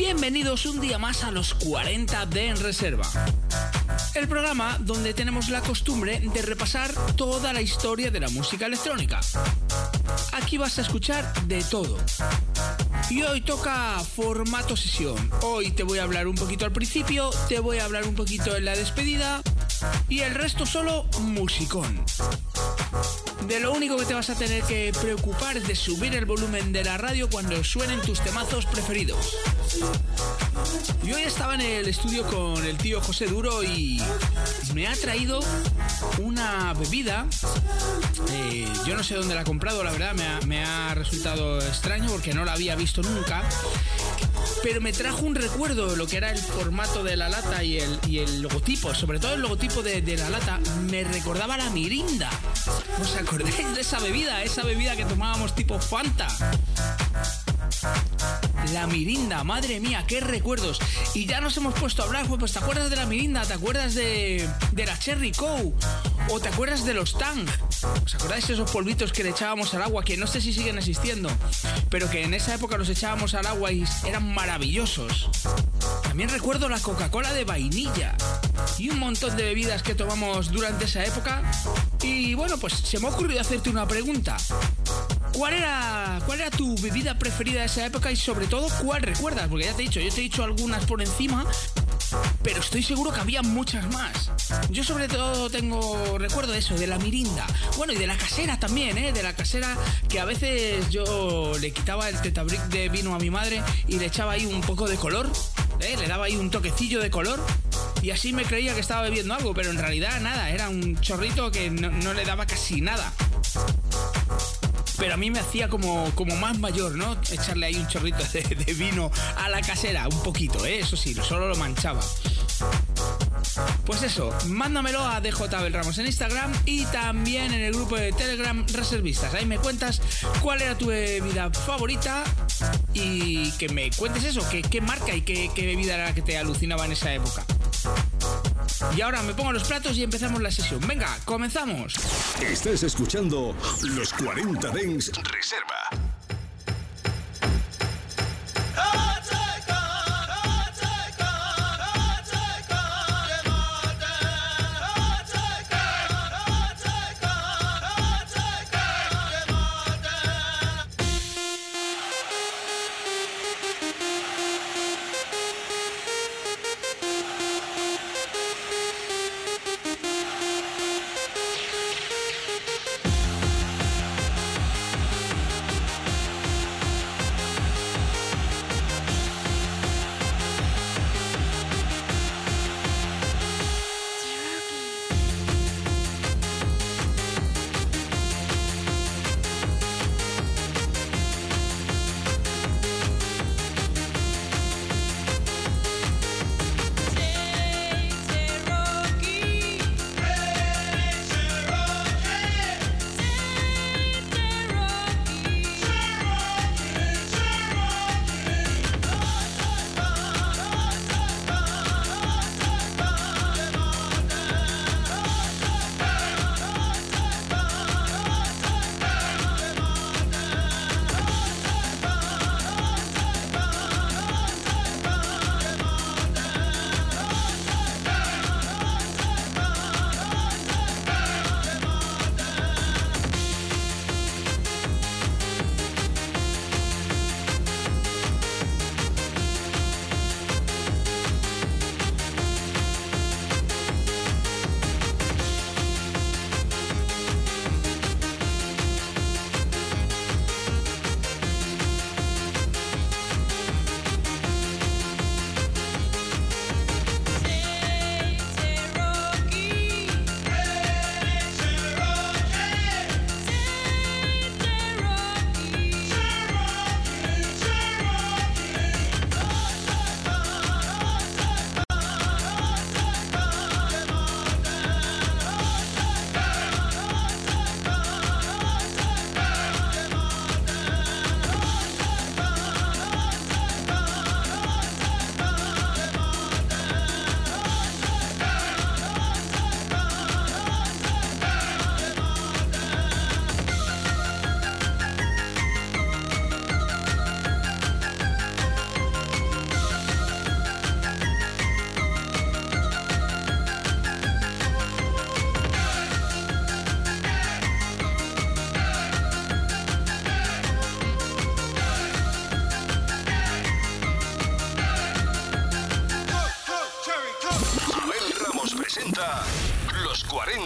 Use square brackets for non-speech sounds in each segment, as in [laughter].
Bienvenidos un día más a los 40 de En Reserva. El programa donde tenemos la costumbre de repasar toda la historia de la música electrónica. Aquí vas a escuchar de todo. Y hoy toca formato sesión. Hoy te voy a hablar un poquito al principio, te voy a hablar un poquito en la despedida y el resto solo musicón. De lo único que te vas a tener que preocupar es de subir el volumen de la radio cuando suenen tus temazos preferidos. Yo hoy estaba en el estudio con el tío José Duro y me ha traído una bebida. Eh, yo no sé dónde la ha comprado, la verdad, me ha, me ha resultado extraño porque no la había visto nunca pero me trajo un recuerdo de lo que era el formato de la lata y el, y el logotipo, sobre todo el logotipo de, de, la lata, me recordaba la mirinda. ¿Os acordáis de esa bebida? Esa bebida que tomábamos tipo Fanta. La mirinda, madre mía, qué recuerdos. Y ya nos hemos puesto a hablar, pues ¿te acuerdas de la mirinda? ¿Te acuerdas de, la Cherry Cow? ¿O te acuerdas de los Tang? ¿Os acordáis de esos polvitos que le echábamos al agua? Que no sé si siguen existiendo, pero que en esa época los echábamos al agua y eran maravillosos. También recuerdo la Coca-Cola de vainilla y un montón de bebidas que tomamos durante esa época. Y bueno, pues se me ha ocurrido hacerte una pregunta. ¿Cuál era, ¿Cuál era tu bebida preferida de esa época y sobre todo cuál recuerdas? Porque ya te he dicho, yo te he dicho algunas por encima, pero estoy seguro que había muchas más. Yo sobre todo tengo recuerdo de eso, de la mirinda. Bueno, y de la casera también, ¿eh? De la casera que a veces yo le quitaba el tetabric de vino a mi madre y le echaba ahí un poco de color, ¿eh? Le daba ahí un toquecillo de color. Y así me creía que estaba bebiendo algo, pero en realidad nada, era un chorrito que no, no le daba casi nada pero a mí me hacía como, como más mayor, ¿no? Echarle ahí un chorrito de, vino a la casera, un poquito, ¿eh? Eso sí, solo lo manchaba. Pues eso, mándamelo a DJ Ramos en Instagram y también en el grupo de Telegram Reservistas. Ahí me cuentas cuál era tu bebida favorita y que me cuentes eso, qué, marca y qué bebida era la que te alucinaba en esa época. Y ahora me pongo los platos y empezamos la sesión. Venga, comenzamos. Estás escuchando los 40 Dens Reserva.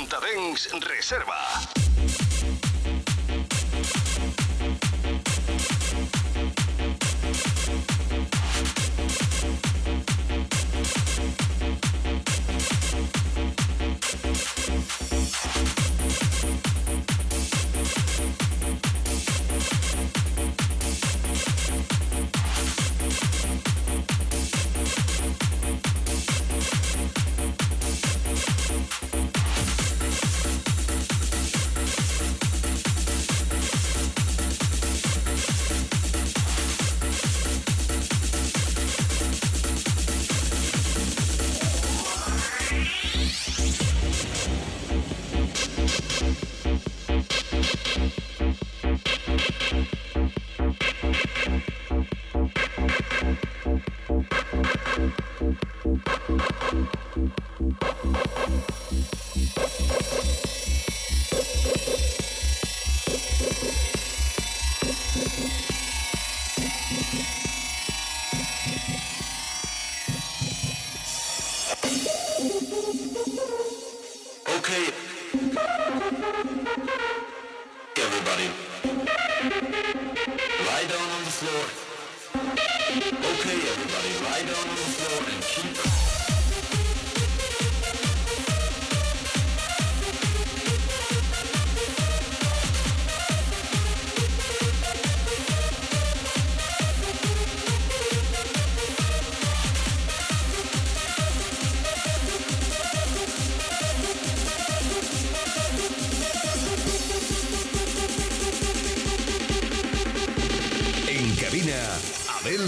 40 Dens Reserva.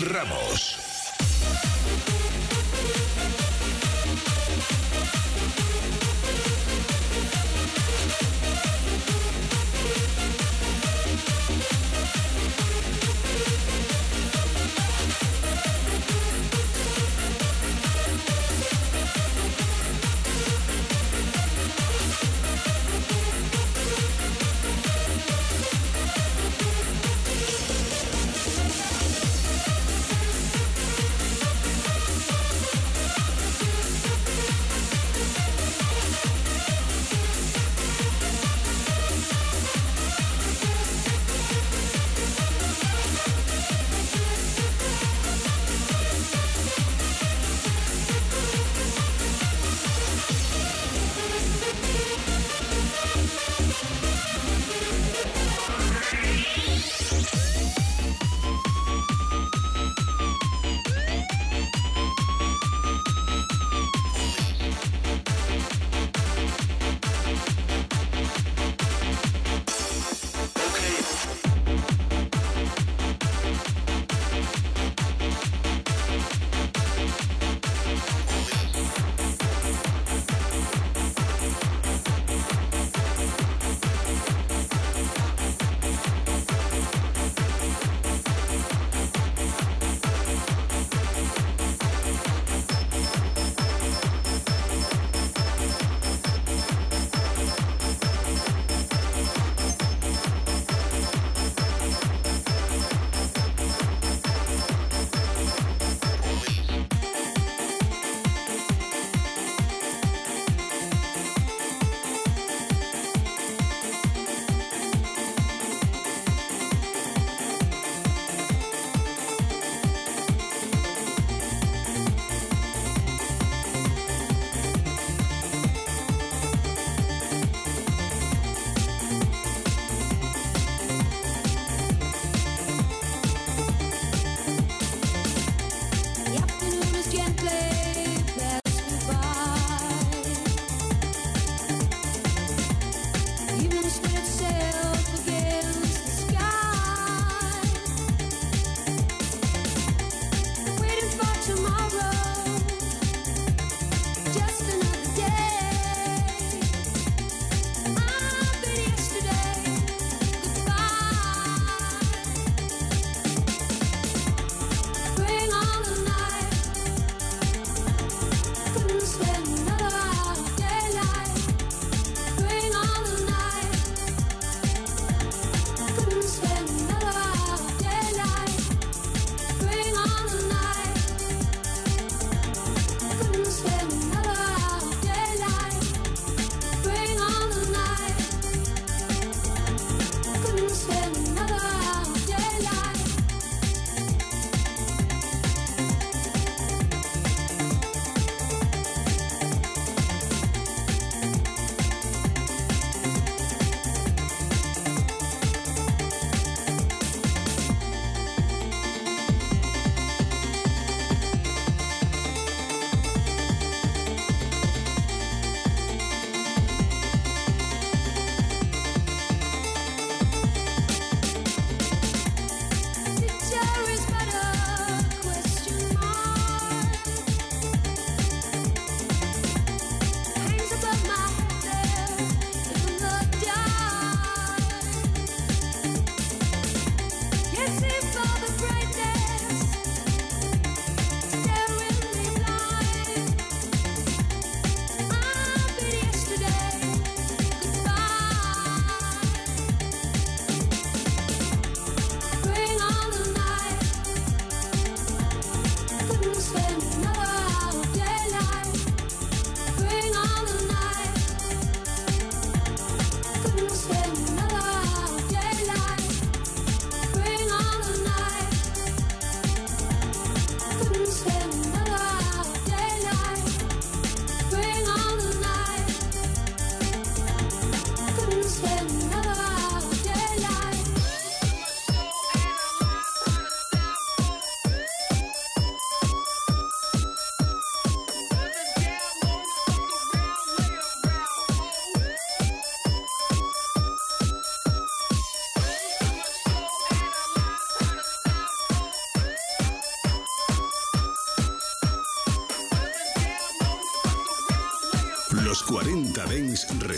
Ramos.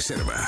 Reserva.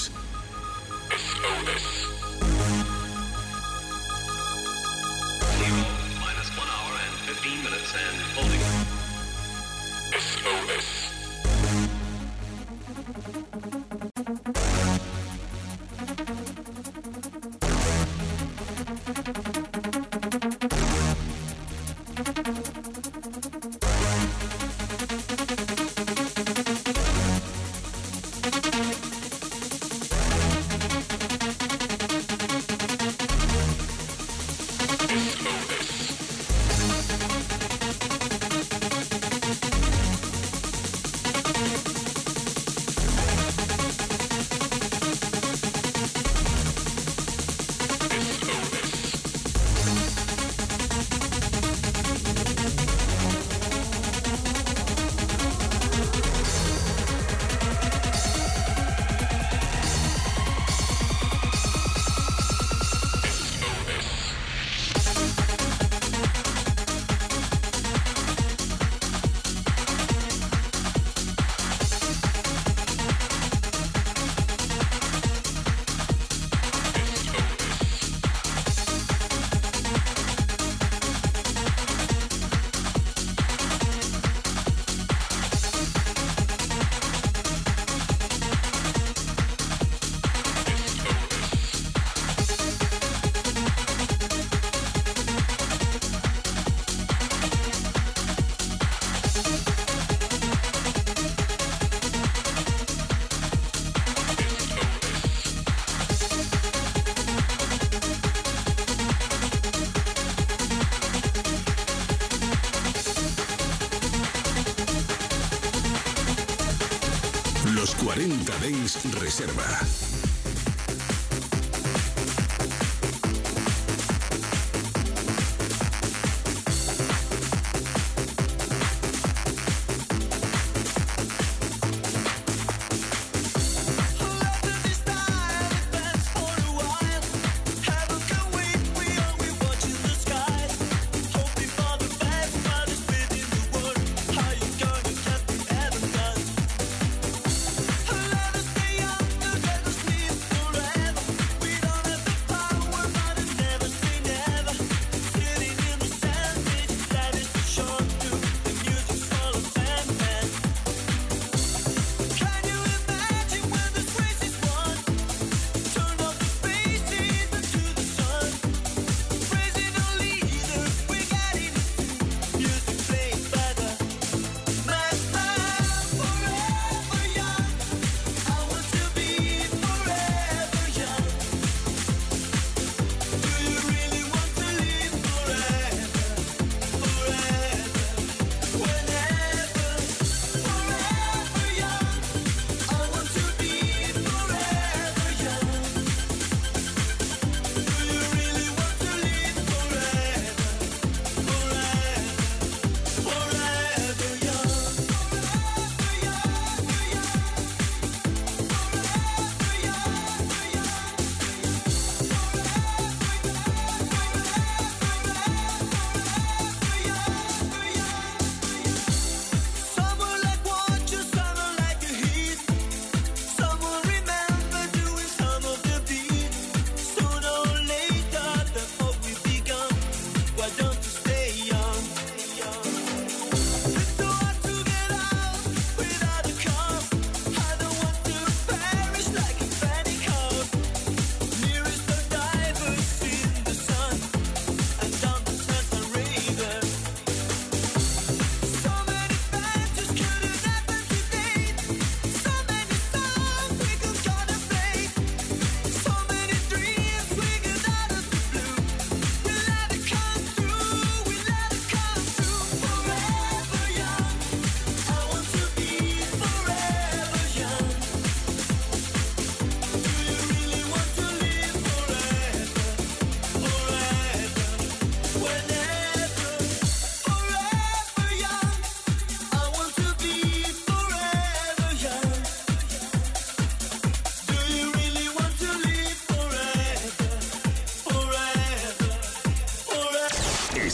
Reserva.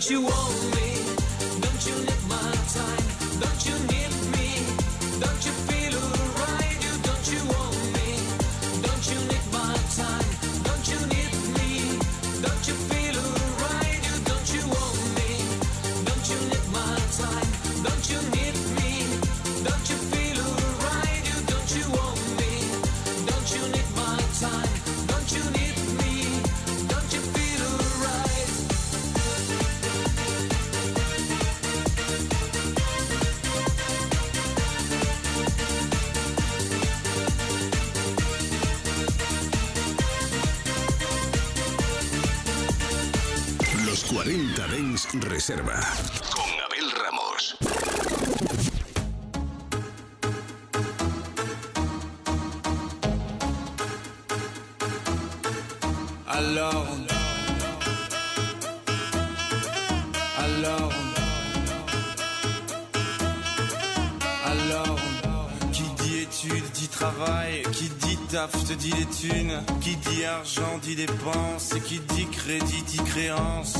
Don't you want. Reserva con Abel Ramos. Alors, alors, alors, qui dit études dit travail, qui dit taf te dit les thunes, qui dit argent dit dépenses, qui dit crédit dit créance,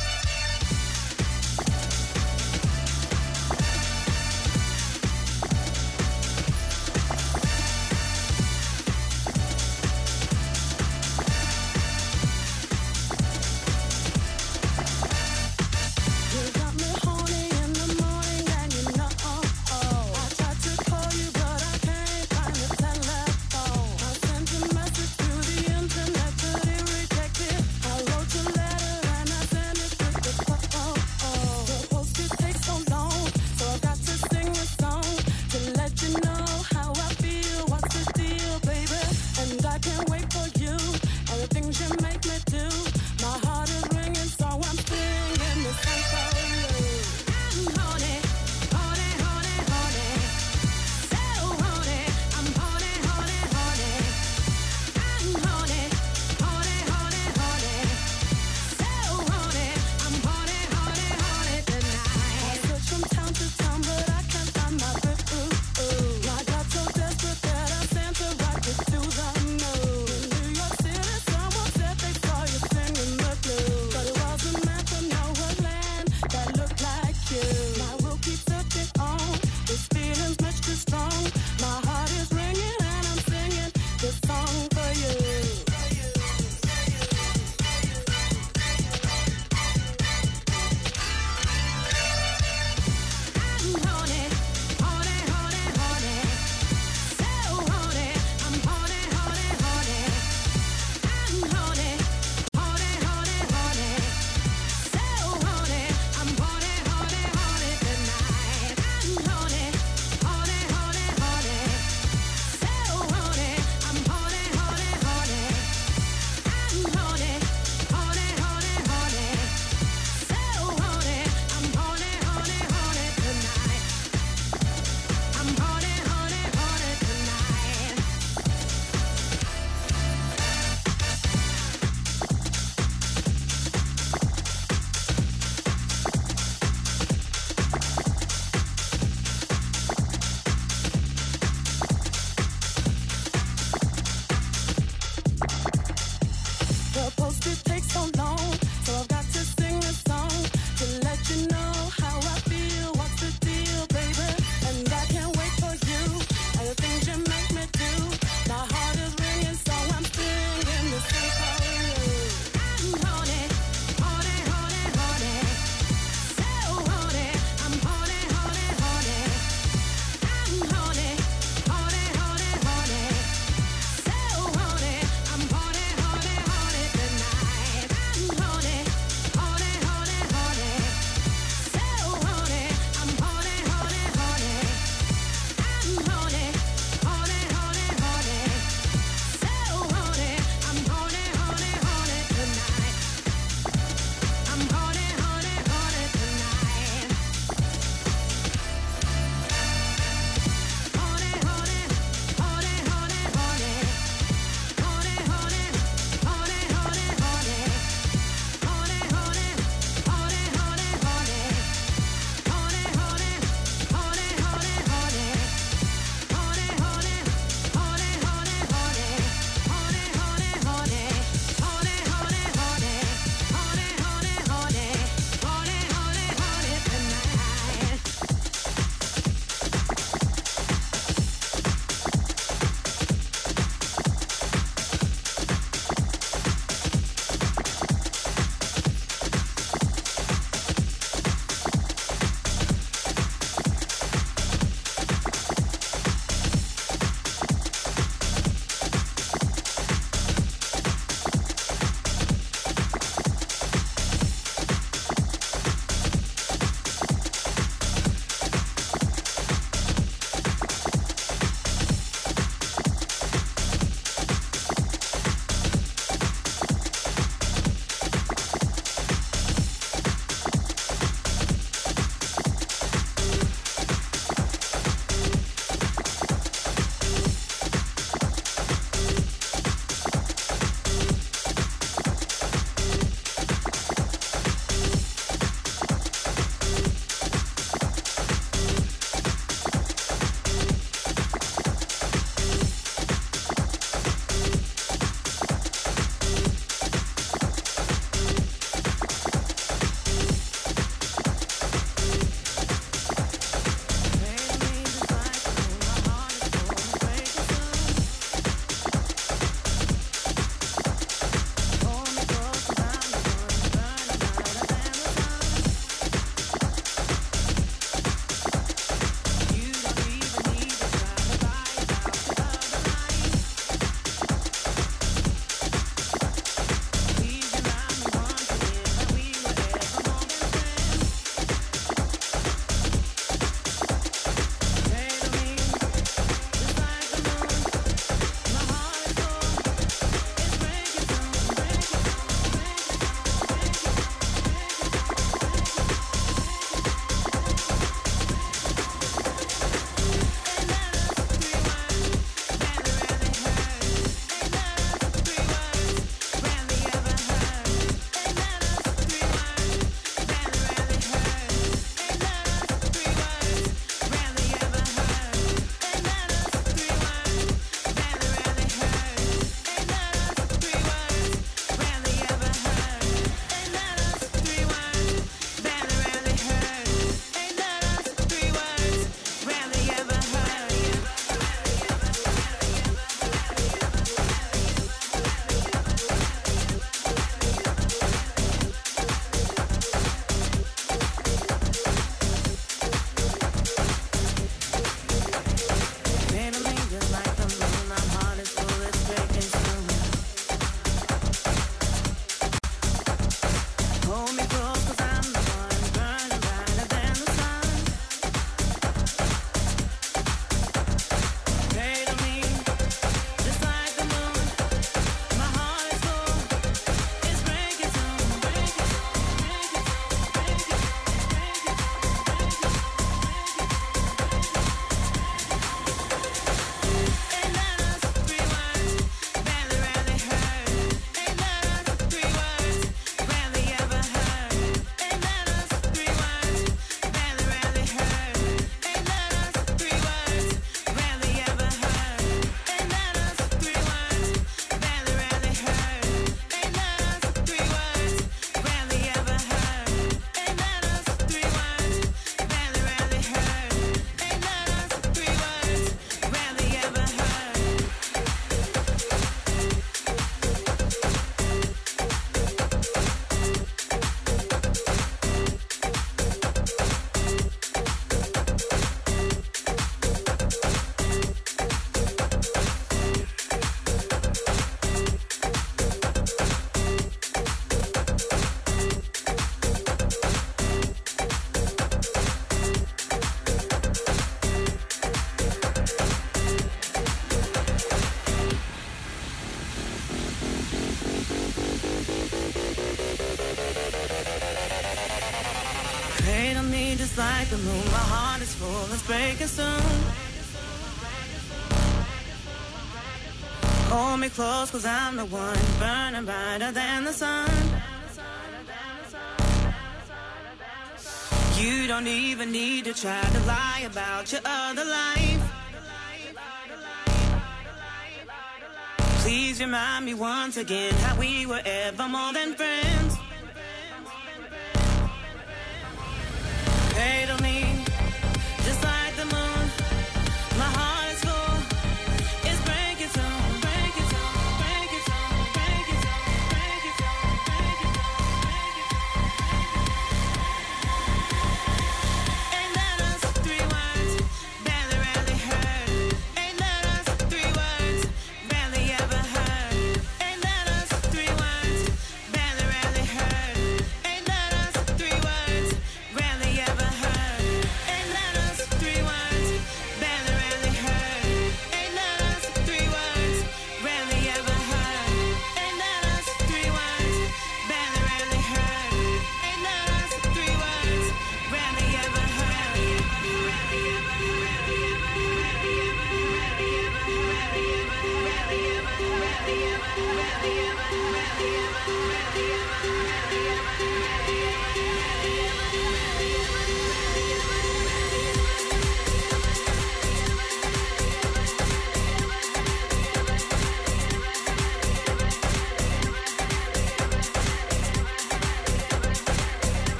breaking soon. Hold me close, cause I'm the one burning brighter than the sun. You don't even need to try to lie about your other life. Please remind me once again how we were ever more than friends.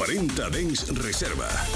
40 Dens Reserva.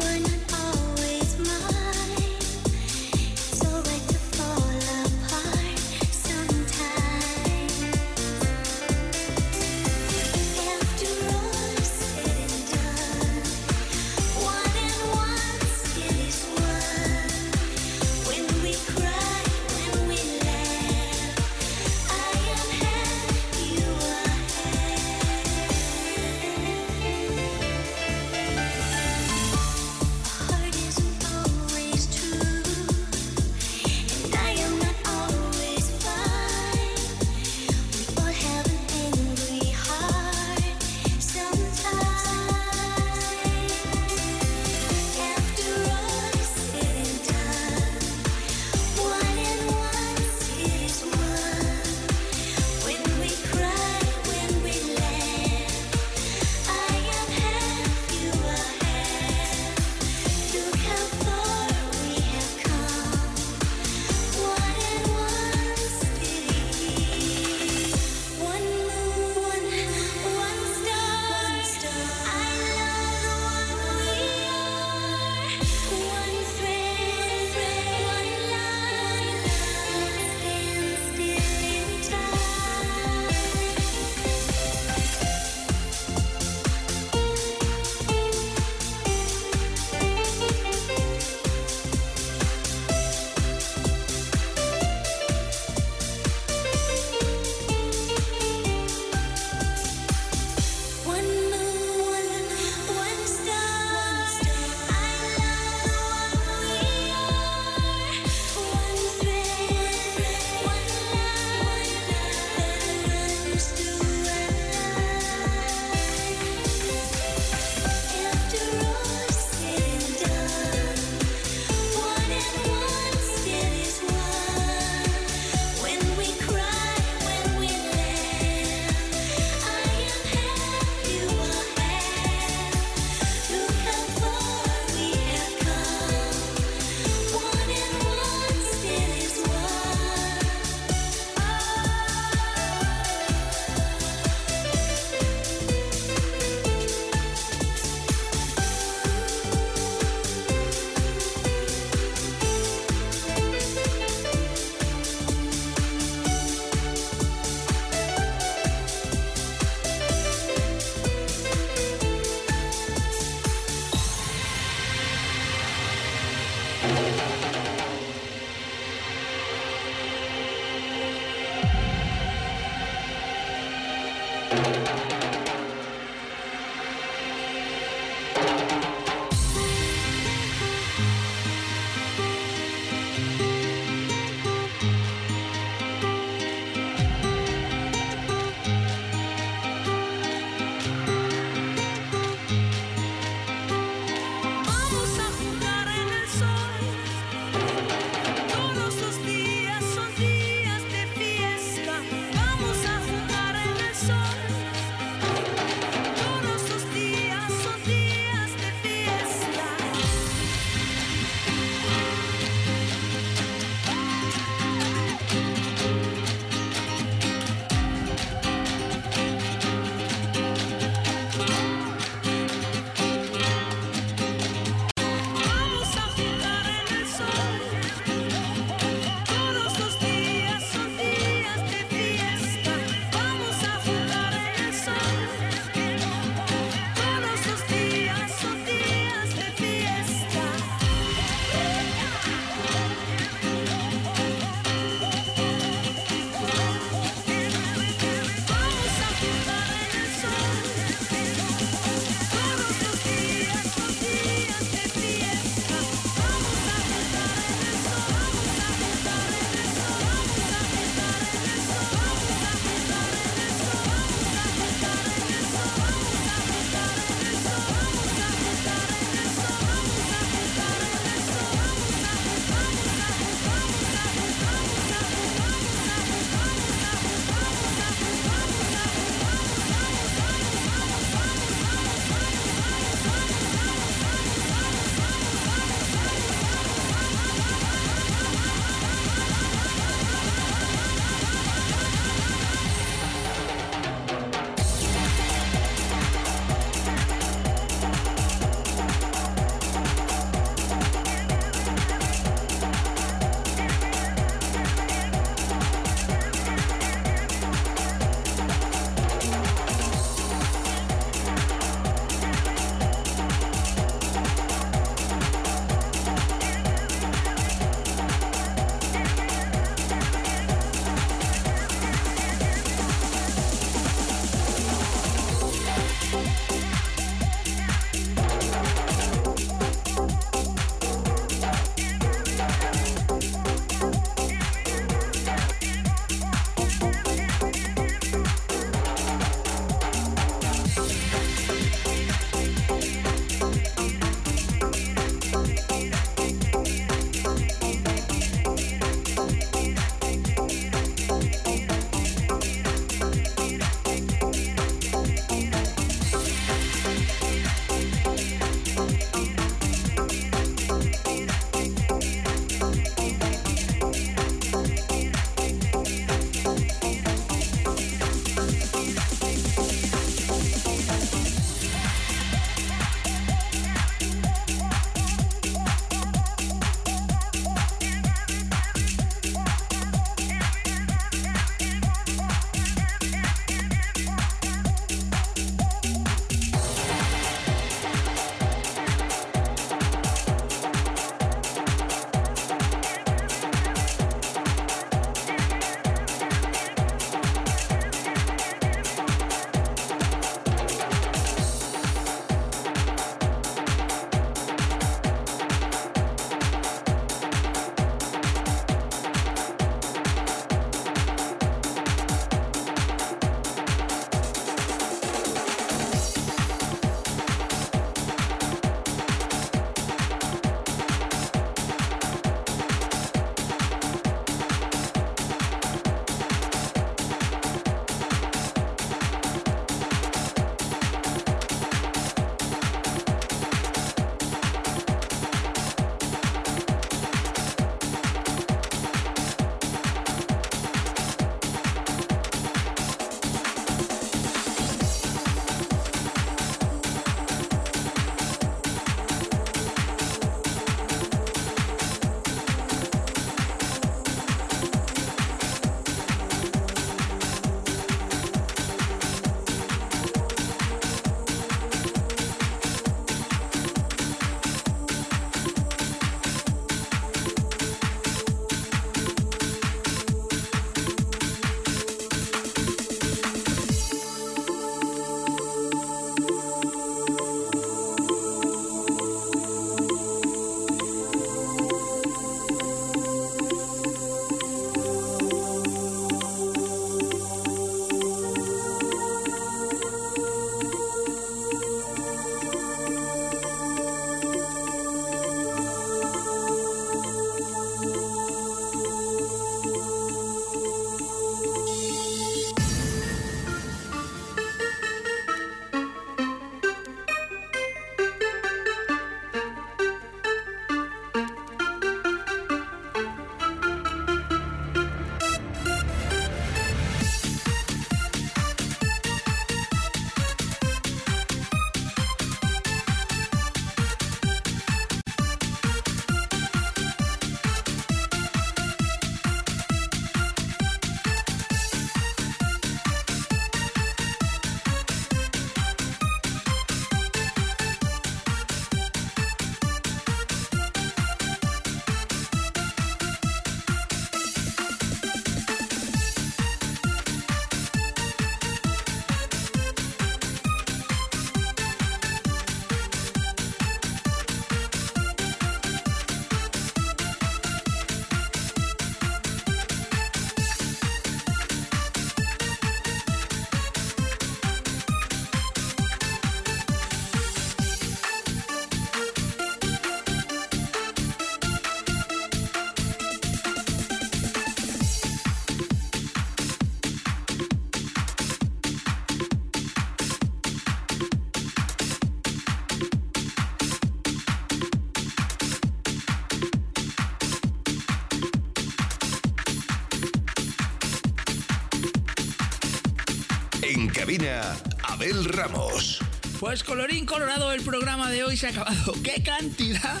Cabina, Abel Ramos. Pues colorín colorado, el programa de hoy se ha acabado. [laughs] ¡Qué cantidad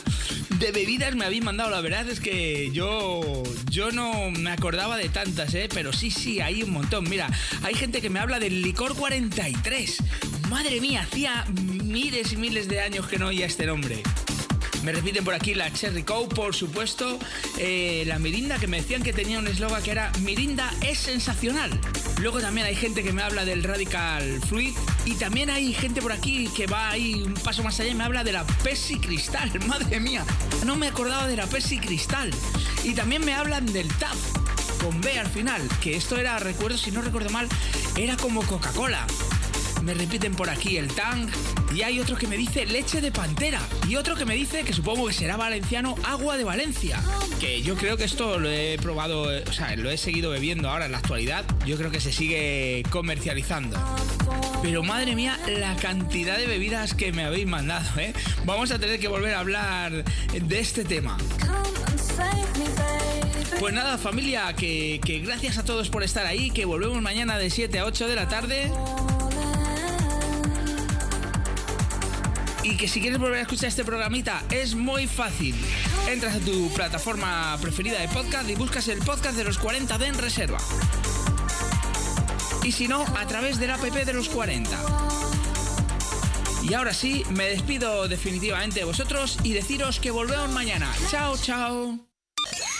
de bebidas me habéis mandado! La verdad es que yo, yo no me acordaba de tantas, ¿eh? Pero sí, sí, hay un montón. Mira, hay gente que me habla del licor 43. Madre mía, hacía miles y miles de años que no oía este nombre. Me repiten por aquí la Cherry Cow, por supuesto. eh, la Mirinda, que me decían que tenía un eslogan que era Mirinda es sensacional. Luego también hay gente que me habla del Radical Fruit. Y también hay gente por aquí que va ahí un paso más allá y me habla de la Pepsi Cristal. [laughs] Madre mía, no me acordaba de la Pepsi Cristal. Y también me hablan del TAP con B al final. Que esto era, recuerdo, si no recuerdo mal, era como Coca-Cola. Me repiten por aquí el Tang. Y hay otro que me dice leche de pantera. Y otro que me dice, que supongo que será valenciano, agua de Valencia. Que yo creo que esto lo he probado, eh, o sea, lo he seguido bebiendo ahora en la actualidad. Yo creo que se sigue comercializando. Pero madre mía, la cantidad de bebidas que me habéis mandado, ¿eh? Vamos a tener que volver a hablar de este tema. Pues nada, familia, que, que gracias a todos por estar ahí, que volvemos mañana de 7 a 8 de la tarde. Y que si quieres volver a escuchar este programita es muy fácil. Entras a tu plataforma preferida de podcast y buscas el podcast de los 40 de en reserva. Y si no, a través del app de los 40. Y ahora sí, me despido definitivamente de vosotros y deciros que volvemos mañana. Chao, chao.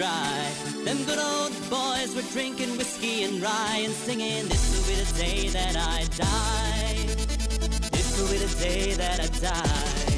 Dry. Them good old boys were drinking whiskey and rye and singing, This will be the day that I die. This will be the day that I die.